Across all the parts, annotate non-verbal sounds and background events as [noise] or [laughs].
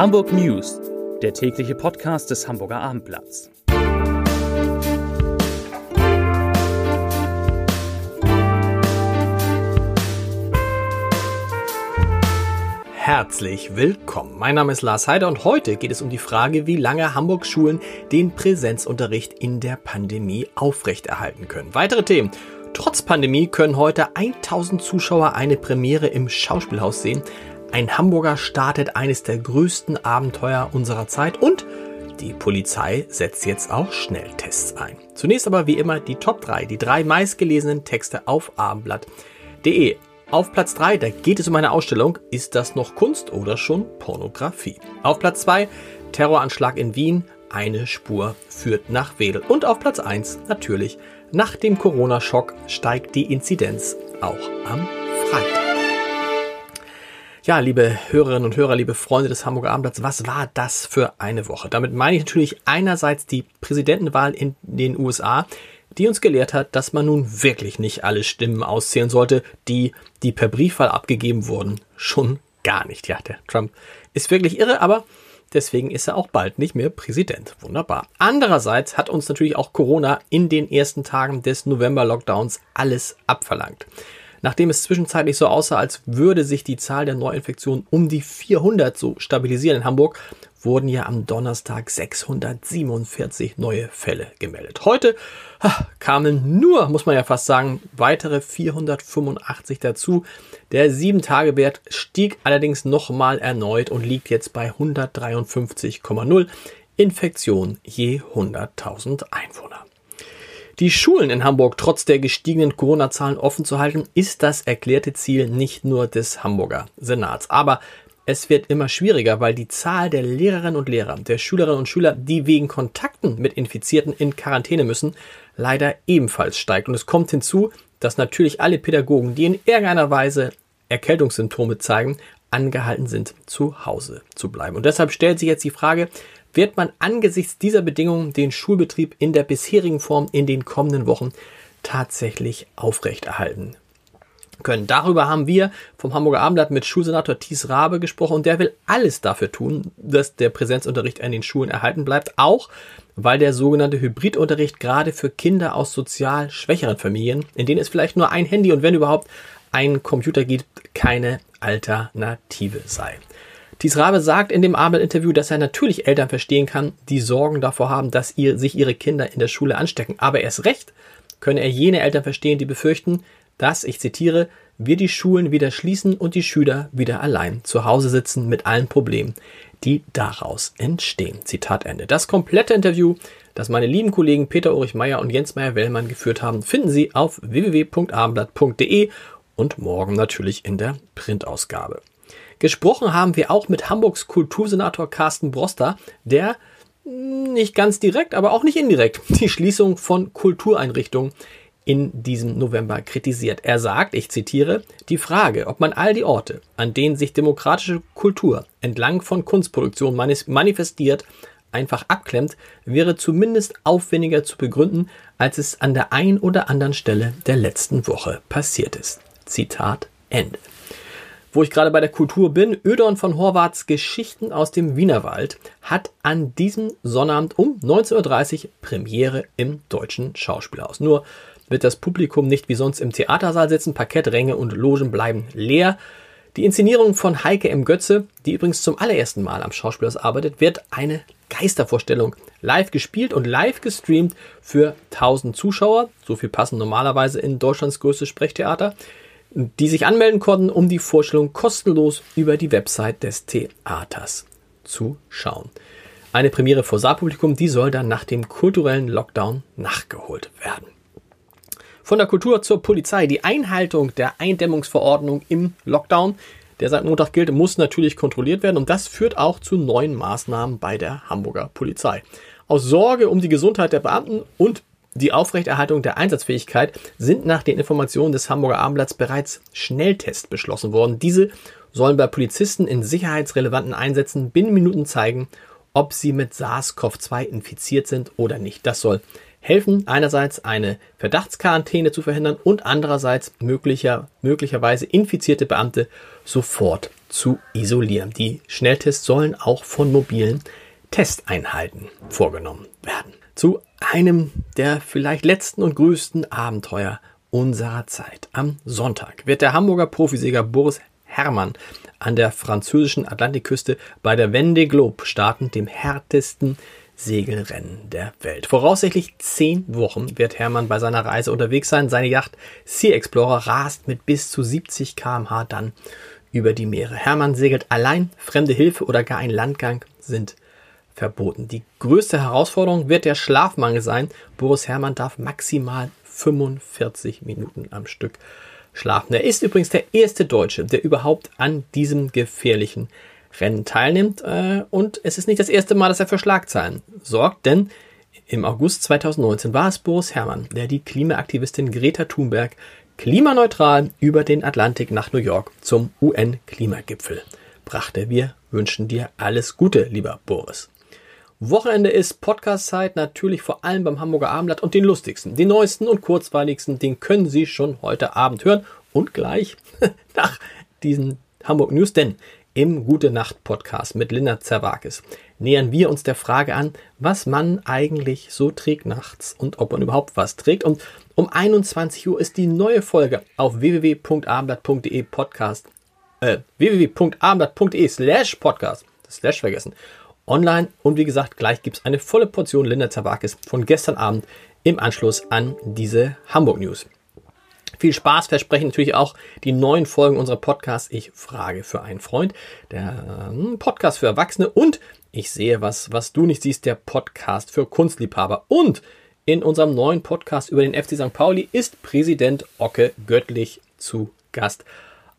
Hamburg News, der tägliche Podcast des Hamburger Abendblatts. Herzlich willkommen. Mein Name ist Lars Heider und heute geht es um die Frage, wie lange Hamburgs Schulen den Präsenzunterricht in der Pandemie aufrechterhalten können. Weitere Themen. Trotz Pandemie können heute 1000 Zuschauer eine Premiere im Schauspielhaus sehen. Ein Hamburger startet eines der größten Abenteuer unserer Zeit und die Polizei setzt jetzt auch Schnelltests ein. Zunächst aber wie immer die Top 3, die drei meistgelesenen Texte auf abendblatt.de. Auf Platz 3, da geht es um eine Ausstellung. Ist das noch Kunst oder schon Pornografie? Auf Platz 2, Terroranschlag in Wien. Eine Spur führt nach Wedel. Und auf Platz 1 natürlich, nach dem Corona-Schock steigt die Inzidenz auch am Freitag. Ja, liebe Hörerinnen und Hörer, liebe Freunde des Hamburger Abendblatts, was war das für eine Woche? Damit meine ich natürlich einerseits die Präsidentenwahl in den USA, die uns gelehrt hat, dass man nun wirklich nicht alle Stimmen auszählen sollte, die, die per Briefwahl abgegeben wurden. Schon gar nicht. Ja, der Trump ist wirklich irre, aber deswegen ist er auch bald nicht mehr Präsident. Wunderbar. Andererseits hat uns natürlich auch Corona in den ersten Tagen des November-Lockdowns alles abverlangt. Nachdem es zwischenzeitlich so aussah, als würde sich die Zahl der Neuinfektionen um die 400 so stabilisieren in Hamburg, wurden ja am Donnerstag 647 neue Fälle gemeldet. Heute kamen nur, muss man ja fast sagen, weitere 485 dazu. Der 7-Tage-Wert stieg allerdings nochmal erneut und liegt jetzt bei 153,0 Infektionen je 100.000 Einwohner. Die Schulen in Hamburg trotz der gestiegenen Corona-Zahlen offen zu halten, ist das erklärte Ziel nicht nur des Hamburger Senats. Aber es wird immer schwieriger, weil die Zahl der Lehrerinnen und Lehrer, der Schülerinnen und Schüler, die wegen Kontakten mit Infizierten in Quarantäne müssen, leider ebenfalls steigt. Und es kommt hinzu, dass natürlich alle Pädagogen, die in irgendeiner Weise Erkältungssymptome zeigen, angehalten sind, zu Hause zu bleiben. Und deshalb stellt sich jetzt die Frage, wird man angesichts dieser Bedingungen den Schulbetrieb in der bisherigen Form in den kommenden Wochen tatsächlich aufrechterhalten können. Darüber haben wir vom Hamburger Abendblatt mit Schulsenator Thies Rabe gesprochen und der will alles dafür tun, dass der Präsenzunterricht an den Schulen erhalten bleibt, auch weil der sogenannte Hybridunterricht gerade für Kinder aus sozial schwächeren Familien, in denen es vielleicht nur ein Handy und wenn überhaupt ein Computer gibt, keine Alternative sei. Dies Rabe sagt in dem Abendinterview, dass er natürlich Eltern verstehen kann, die Sorgen davor haben, dass ihr, sich ihre Kinder in der Schule anstecken. Aber erst recht könne er jene Eltern verstehen, die befürchten, dass, ich zitiere, wir die Schulen wieder schließen und die Schüler wieder allein zu Hause sitzen mit allen Problemen, die daraus entstehen. Zitat Ende. Das komplette Interview, das meine lieben Kollegen Peter Ulrich Meyer und Jens Meyer Wellmann geführt haben, finden Sie auf www.abendblatt.de und morgen natürlich in der Printausgabe. Gesprochen haben wir auch mit Hamburgs Kultursenator Carsten Broster, der nicht ganz direkt, aber auch nicht indirekt [laughs] die Schließung von Kultureinrichtungen in diesem November kritisiert. Er sagt, ich zitiere, die Frage, ob man all die Orte, an denen sich demokratische Kultur entlang von Kunstproduktion manifestiert, einfach abklemmt, wäre zumindest aufwendiger zu begründen, als es an der ein oder anderen Stelle der letzten Woche passiert ist. Zitat Ende. Wo ich gerade bei der Kultur bin, Ödon von Horvaths Geschichten aus dem Wienerwald hat an diesem Sonnabend um 19.30 Uhr Premiere im Deutschen Schauspielhaus. Nur wird das Publikum nicht wie sonst im Theatersaal sitzen, Parkettränge und Logen bleiben leer. Die Inszenierung von Heike M. Götze, die übrigens zum allerersten Mal am Schauspielhaus arbeitet, wird eine Geistervorstellung live gespielt und live gestreamt für 1000 Zuschauer. So viel passen normalerweise in Deutschlands größtes Sprechtheater die sich anmelden konnten, um die Vorstellung kostenlos über die Website des Theaters zu schauen. Eine Premiere vor Saalpublikum, die soll dann nach dem kulturellen Lockdown nachgeholt werden. Von der Kultur zur Polizei. Die Einhaltung der Eindämmungsverordnung im Lockdown, der seit Montag gilt, muss natürlich kontrolliert werden und das führt auch zu neuen Maßnahmen bei der Hamburger Polizei. Aus Sorge um die Gesundheit der Beamten und die Aufrechterhaltung der Einsatzfähigkeit sind nach den Informationen des Hamburger Abendblatts bereits Schnelltests beschlossen worden. Diese sollen bei Polizisten in sicherheitsrelevanten Einsätzen binnen Minuten zeigen, ob sie mit SARS-CoV-2 infiziert sind oder nicht. Das soll helfen einerseits eine Verdachtsquarantäne zu verhindern und andererseits möglicher, möglicherweise infizierte Beamte sofort zu isolieren. Die Schnelltests sollen auch von mobilen Testeinheiten vorgenommen werden. Zu einem der vielleicht letzten und größten Abenteuer unserer Zeit. Am Sonntag wird der Hamburger Profiseger Boris Herrmann an der französischen Atlantikküste bei der Vendée Globe starten, dem härtesten Segelrennen der Welt. Voraussichtlich zehn Wochen wird Hermann bei seiner Reise unterwegs sein. Seine Yacht Sea Explorer rast mit bis zu 70 kmh dann über die Meere. Hermann segelt allein, fremde Hilfe oder gar ein Landgang sind verboten. Die größte Herausforderung wird der Schlafmangel sein. Boris Hermann darf maximal 45 Minuten am Stück schlafen. Er ist übrigens der erste Deutsche, der überhaupt an diesem gefährlichen Rennen teilnimmt. Äh, und es ist nicht das erste Mal, dass er für Schlagzeilen sorgt, denn im August 2019 war es Boris Herrmann, der die Klimaaktivistin Greta Thunberg klimaneutral über den Atlantik nach New York zum UN-Klimagipfel brachte. Wir wünschen dir alles Gute, lieber Boris. Wochenende ist Podcast-Zeit, natürlich vor allem beim Hamburger Abendblatt und den lustigsten, den neuesten und kurzweiligsten, den können Sie schon heute Abend hören und gleich [laughs] nach diesen Hamburg News, denn im Gute Nacht Podcast mit Linda Zerwakis nähern wir uns der Frage an, was man eigentlich so trägt nachts und ob man überhaupt was trägt. Und um 21 Uhr ist die neue Folge auf www.abendblatt.de Podcast, äh, www.abendblatt.de slash Podcast, das Slash vergessen online. Und wie gesagt, gleich gibt es eine volle Portion Linda Zawakis von gestern Abend im Anschluss an diese Hamburg News. Viel Spaß versprechen natürlich auch die neuen Folgen unserer Podcasts. Ich frage für einen Freund, der äh, Podcast für Erwachsene und ich sehe was, was du nicht siehst, der Podcast für Kunstliebhaber. Und in unserem neuen Podcast über den FC St. Pauli ist Präsident Ocke Göttlich zu Gast.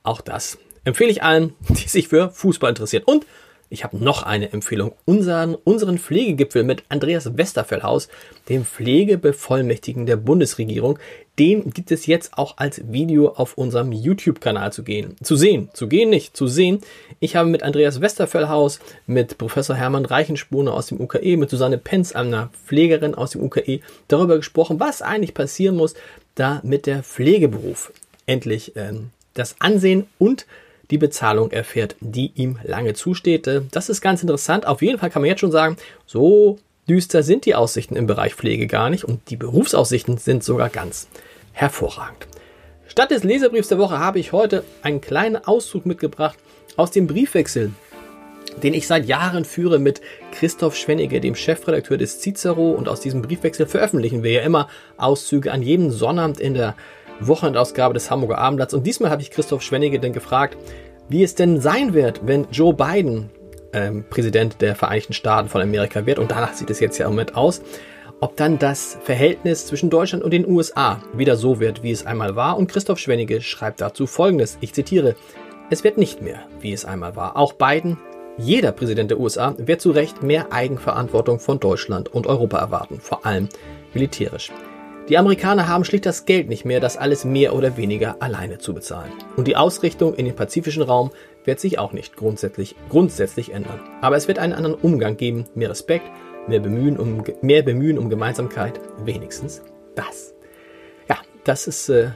Auch das empfehle ich allen, [laughs] die sich für Fußball interessieren. Und ich habe noch eine Empfehlung. Unseren, unseren Pflegegipfel mit Andreas Westerfellhaus, dem Pflegebevollmächtigen der Bundesregierung. Den gibt es jetzt auch als Video auf unserem YouTube-Kanal zu gehen. Zu sehen. Zu gehen nicht. Zu sehen. Ich habe mit Andreas Westerfellhaus, mit Professor Hermann Reichenspune aus dem UKE, mit Susanne Penz, einer Pflegerin aus dem UKE, darüber gesprochen, was eigentlich passieren muss, damit der Pflegeberuf endlich ähm, das Ansehen und die Bezahlung erfährt, die ihm lange zusteht. Das ist ganz interessant. Auf jeden Fall kann man jetzt schon sagen, so düster sind die Aussichten im Bereich Pflege gar nicht und die Berufsaussichten sind sogar ganz hervorragend. Statt des Leserbriefs der Woche habe ich heute einen kleinen Auszug mitgebracht aus dem Briefwechsel, den ich seit Jahren führe mit Christoph Schwennige, dem Chefredakteur des Cicero. Und aus diesem Briefwechsel veröffentlichen wir ja immer Auszüge an jedem Sonnabend in der Wochenendausgabe des Hamburger Abendblatts. Und diesmal habe ich Christoph Schwennige denn gefragt, wie es denn sein wird, wenn Joe Biden ähm, Präsident der Vereinigten Staaten von Amerika wird. Und danach sieht es jetzt ja im Moment aus. Ob dann das Verhältnis zwischen Deutschland und den USA wieder so wird, wie es einmal war. Und Christoph Schwennige schreibt dazu Folgendes. Ich zitiere. Es wird nicht mehr, wie es einmal war. Auch Biden, jeder Präsident der USA, wird zu Recht mehr Eigenverantwortung von Deutschland und Europa erwarten. Vor allem militärisch. Die Amerikaner haben schlicht das Geld nicht mehr, das alles mehr oder weniger alleine zu bezahlen. Und die Ausrichtung in den pazifischen Raum wird sich auch nicht grundsätzlich, grundsätzlich ändern. Aber es wird einen anderen Umgang geben, mehr Respekt, mehr Bemühen um, mehr Bemühen um Gemeinsamkeit, wenigstens das. Ja, das ist äh,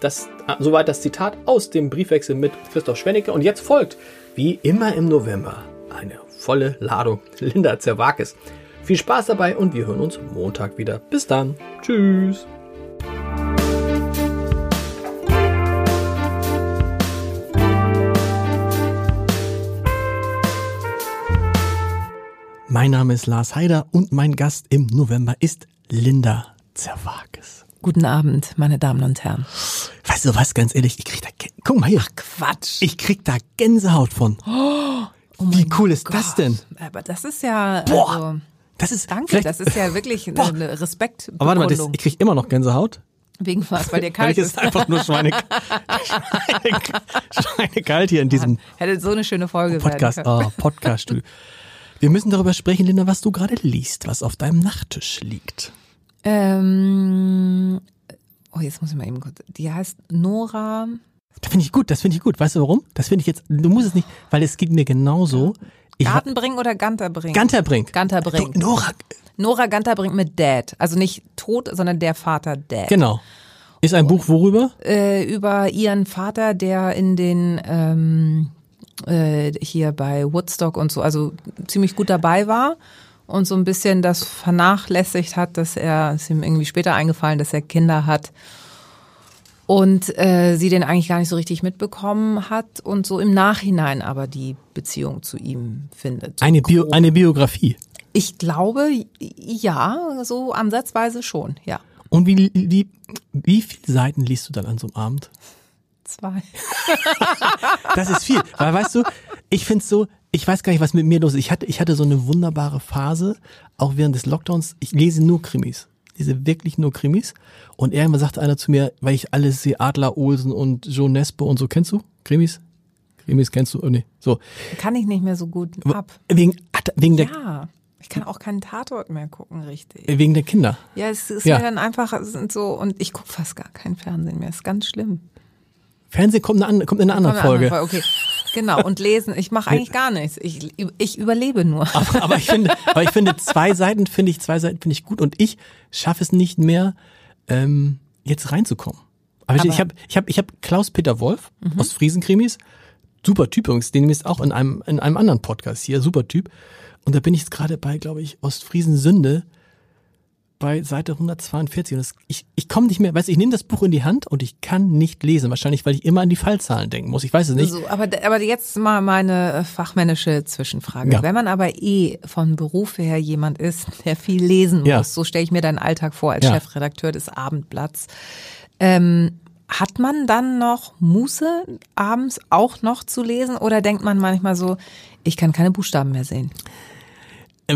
das, äh, soweit das Zitat aus dem Briefwechsel mit Christoph Schwennecke. Und jetzt folgt, wie immer im November, eine volle Ladung Linda Zerwakis. Viel Spaß dabei und wir hören uns Montag wieder. Bis dann. Tschüss. Mein Name ist Lars Heider und mein Gast im November ist Linda Zerwakis. Guten Abend, meine Damen und Herren. Weißt du was, ganz ehrlich, ich krieg da, guck mal hier. Ach Quatsch. Ich krieg da Gänsehaut von. Oh, Wie cool ist Gott. das denn? Aber das ist ja, Boah. also, Das ist danke, das ist ja wirklich eine, eine Respekt. Aber warte mal, das, ich krieg immer noch Gänsehaut. Wegen was, weil dir [laughs] Weil kalt ich ist. ist einfach nur Schweine, Schweine, [laughs] Schweinekalt hier in diesem Hätte so eine schöne Folge Podcast. werden können. Ah, Podcast. Wir müssen darüber sprechen, Linda, was du gerade liest, was auf deinem Nachttisch liegt. Ähm, oh, jetzt muss ich mal eben kurz. Die heißt Nora. Das finde ich gut, das finde ich gut. Weißt du warum? Das finde ich jetzt, du musst es nicht, weil es geht mir genauso. Gartenbring oder Ganterbrink? Ganterbrink. Ganterbrink. Du, Nora, Nora Ganter bringt mit Dad. Also nicht tot, sondern der Vater Dad. Genau. Ist ein Buch worüber? Äh, über ihren Vater, der in den ähm, äh, hier bei Woodstock und so, also ziemlich gut dabei war und so ein bisschen das vernachlässigt hat, dass er, ist ihm irgendwie später eingefallen, dass er Kinder hat und äh, sie den eigentlich gar nicht so richtig mitbekommen hat und so im Nachhinein aber die Beziehung zu ihm findet. Eine, Bio, Grob. eine Biografie. Ich glaube, ja, so ansatzweise schon, ja. Und wie, wie, wie viele Seiten liest du dann an so einem Abend? Zwei. [laughs] Das ist viel. Weil weißt du, ich find's so, ich weiß gar nicht, was mit mir los ist. Ich hatte, ich hatte so eine wunderbare Phase, auch während des Lockdowns. Ich lese nur Krimis. Lese wirklich nur Krimis. Und irgendwann sagte einer zu mir, weil ich alles sehe, Adler Olsen und Joe Nesbo und so. Kennst du Krimis? Krimis kennst du? Oh, nee. So. Kann ich nicht mehr so gut ab. Wegen, wegen der, Ja, ich kann auch keinen Tatort mehr gucken, richtig. wegen der Kinder. Ja, es ist Ja. mir dann einfach so und ich gucke fast gar kein Fernsehen mehr. Ist ganz schlimm. Fernsehen kommt, eine, kommt in einer anderen Kommt eine Folge. andere Okay. Genau, und lesen. Ich mache eigentlich gar nichts. Ich, ich überlebe nur. aber, aber ich finde, aber ich finde zwei Seiten finde ich zwei Seiten finde ich gut und ich schaffe es nicht mehr ähm, jetzt reinzukommen. Aber, ich- ich Aber- habe ich habe ich habe Klaus Peter Wolf aus Friesenkrimis, super Typ übrigens, den ist auch in einem in einem anderen Podcast hier, super Typ. Und da bin ich jetzt gerade bei, glaube ich, Ostfriesen Sünde bei Seite 142 und das, ich ich komme nicht mehr, weißt du, ich nehme das Buch in die Hand und ich kann nicht lesen, wahrscheinlich weil ich immer an die Fallzahlen denken muss. Ich weiß es nicht. So, aber, aber jetzt mal meine äh, fachmännische Zwischenfrage. Ja. Wenn man aber eh von Beruf her jemand ist, [laughs] der viel lesen Ja. muss, so stelle ich mir deinen Alltag vor als Ja. Chefredakteur des Abendblatts, ähm, hat man dann noch Muße, abends auch noch zu lesen? Oder denkt man manchmal so, ich kann keine Buchstaben mehr sehen?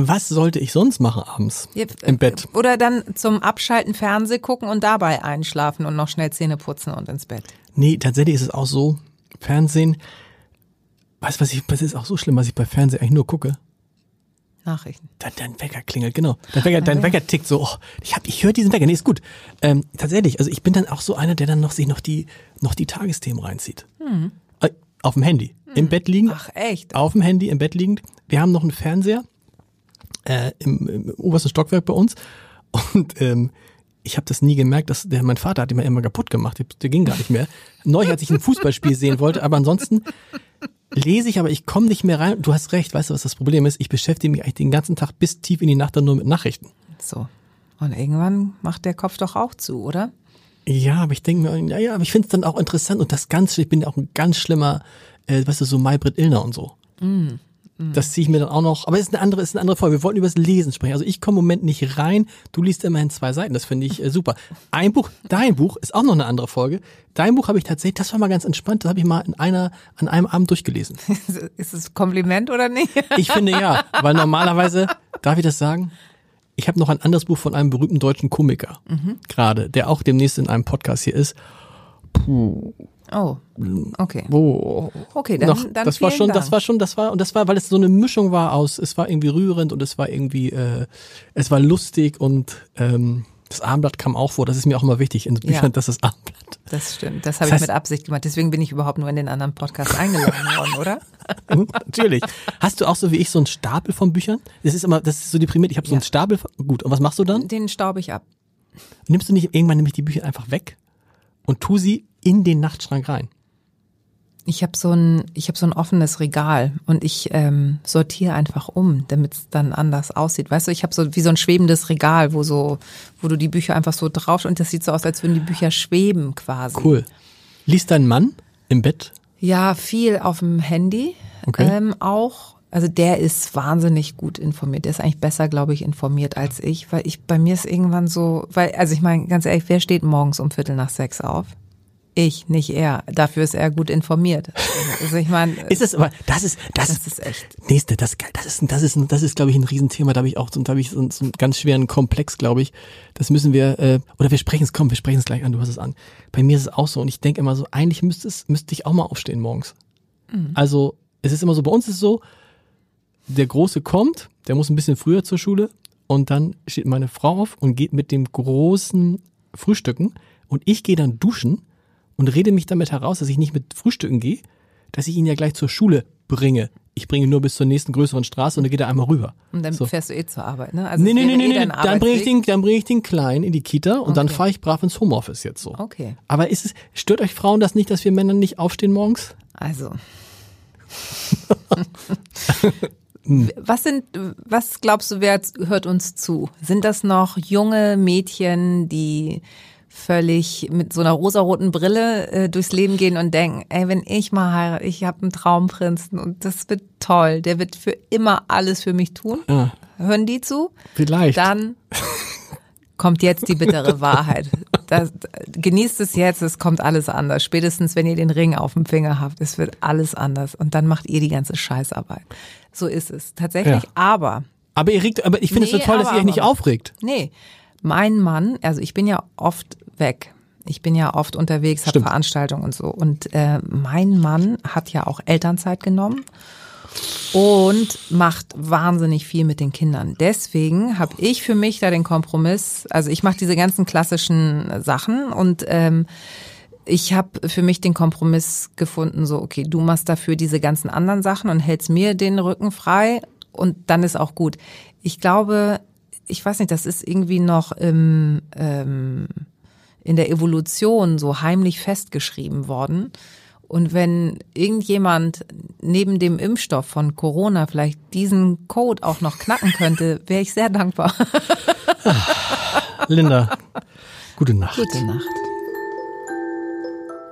Was sollte ich sonst machen abends im Bett? Oder dann zum Abschalten Fernseh gucken und dabei einschlafen und noch schnell Zähne putzen und ins Bett. Nee, tatsächlich ist es auch so, Fernsehen, weißt du, was ich, was ist auch so schlimm, was ich bei Fernsehen eigentlich nur gucke? Nachrichten. Dein, dein Wecker klingelt, genau. Dein Wecker, dein Wecker tickt so, oh, ich hab, ich höre diesen Wecker, nee, ist gut. Ähm, tatsächlich, also ich bin dann auch so einer, der dann noch sich noch die, noch die Tagesthemen reinzieht. Äh, auf dem Handy. Im Bett liegend. Ach, echt? Auf dem Handy, im Bett liegend. Wir haben noch einen Fernseher äh, im, im obersten Stockwerk bei uns. Und ähm, ich habe das nie gemerkt, dass der, mein Vater hat ihn immer kaputt gemacht. Der, ging gar nicht mehr. Neu, als ich ein Fußballspiel sehen wollte, aber ansonsten lese ich, aber ich komme nicht mehr rein. Du hast recht, weißt du, was das Problem ist? Ich beschäftige mich eigentlich den ganzen Tag bis tief in die Nacht dann nur mit Nachrichten. So. Und irgendwann macht der Kopf doch auch zu, oder? Ja, aber ich denke mir, ja, ja, aber ich finde es dann auch interessant und das Ganze, ich bin ja auch ein ganz schlimmer, äh, weißt du, so Maybrit Illner und so. Das ziehe ich mir dann auch noch, aber es ist eine andere, ist eine andere Folge. Wir wollten über das Lesen sprechen. Also ich komme im Moment nicht rein. Du liest immerhin zwei Seiten. Das finde ich äh, super. Ein Buch, dein Buch ist auch noch eine andere Folge. Dein Buch habe ich tatsächlich, das war mal ganz entspannt. Das habe ich mal in einer, an einem Abend durchgelesen. [laughs] Ist es Kompliment oder nicht? [laughs] Ich finde ja, weil normalerweise, darf ich das sagen? Ich habe noch ein anderes Buch von einem berühmten deutschen Komiker gerade, der auch demnächst in einem Podcast hier ist. Oh, okay. Wo Okay, dann, noch, dann das war schon, Dank. das war schon, das war und das war, weil es so eine Mischung war aus, es war irgendwie rührend und es war irgendwie, äh, es war lustig und ähm, das Abendblatt kam auch vor. Das ist mir auch immer wichtig in Büchern, Ja. dass das Abendblatt. [laughs] Das stimmt. Das habe Das ich mit Absicht gemacht. Deswegen bin ich überhaupt nur in den anderen Podcast [laughs] eingeladen worden, oder? Natürlich. Hast du auch so wie ich so einen Stapel von Büchern? Das ist immer, das ist so deprimiert. Ich habe so Ja. einen Stapel. Von, gut. Und was machst du dann? Den staub ich ab. Nimmst du nicht irgendwann nämlich die Bücher einfach weg und tu sie in den Nachtschrank rein? Ich habe so ein, ich habe so ein offenes Regal und ich ähm, sortiere einfach um, damit es dann anders aussieht. Weißt du, ich habe so wie so ein schwebendes Regal, wo so, wo du die Bücher einfach so drauf und das sieht so aus, als würden die Bücher schweben quasi. Cool. Liest dein Mann im Bett? Ja, viel auf dem Handy Okay. ähm, auch. Also der ist wahnsinnig gut informiert. Der ist eigentlich besser, glaube ich, informiert als ich, weil ich bei mir ist irgendwann so, weil also ich meine ganz ehrlich, wer steht morgens um Viertel nach sechs auf? Ich, nicht er. Dafür ist er gut informiert. Also ich meine, Ist es aber, das ist, das, das ist, echt. nächste, das, das ist, das ist, das ist, glaube ich, ein Riesenthema. Da habe ich auch, so- da habe ich so, so einen ganz schweren Komplex, glaube ich. Das müssen wir, äh, oder wir sprechen es, komm, wir sprechen es gleich an. Du hast es an. Bei mir ist es auch so und ich denke immer so, eigentlich müsste es, müsste ich auch mal aufstehen morgens. Also es ist immer so, bei uns ist es so, der Große kommt, der muss ein bisschen früher zur Schule und dann steht meine Frau auf und geht mit dem Großen frühstücken und ich gehe dann duschen und rede mich damit heraus, dass ich nicht mit Frühstücken gehe, dass ich ihn ja gleich zur Schule bringe. Ich bringe ihn nur bis zur nächsten größeren Straße und dann geht er einmal rüber. Und dann So. fährst du eh zur Arbeit, ne? Also Nee, nee, nee, nee, eh nee. Dann bringe ich den, dann bringe ich den Kleinen in die Kita und dann Okay. fahre ich brav ins Homeoffice jetzt so. Okay. Aber ist es, stört euch Frauen das nicht, dass wir Männer nicht aufstehen morgens? Also. [laughs] was sind, was glaubst du, wer hört uns zu? Sind das noch junge Mädchen, die völlig mit so einer rosaroten Brille äh, durchs Leben gehen und denken, ey, wenn ich mal heirate, ich habe einen Traumprinzen und das wird toll, der wird für immer alles für mich tun. Ja, Hören die zu? vielleicht. Dann kommt jetzt die bittere [laughs] Wahrheit. Das, genießt es jetzt, es kommt alles anders. Spätestens, wenn ihr den Ring auf dem Finger habt, es wird alles anders. Und dann macht ihr die ganze Scheißarbeit. So ist es tatsächlich. Ja. Aber, aber ihr regt, aber ich finde es Nee, so toll, dass aber, ihr euch nicht aber. aufregt. nee, mein Mann, also ich bin ja oft weg. Ich bin ja oft unterwegs, habe. Veranstaltungen und so. Und äh, mein Mann hat ja auch Elternzeit genommen und macht wahnsinnig viel mit den Kindern. Deswegen habe ich für mich da den Kompromiss, also ich mache diese ganzen klassischen Sachen und ähm, ich habe für mich den Kompromiss gefunden, so, okay, du machst dafür diese ganzen anderen Sachen und hältst mir den Rücken frei und dann ist auch gut. Ich glaube, ich weiß nicht, das ist irgendwie noch im, ähm, in der Evolution so heimlich festgeschrieben worden. Und wenn irgendjemand neben dem Impfstoff von Corona vielleicht diesen Code auch noch knacken könnte, [laughs] wäre ich sehr dankbar. Linda, gute Nacht. Gute Nacht.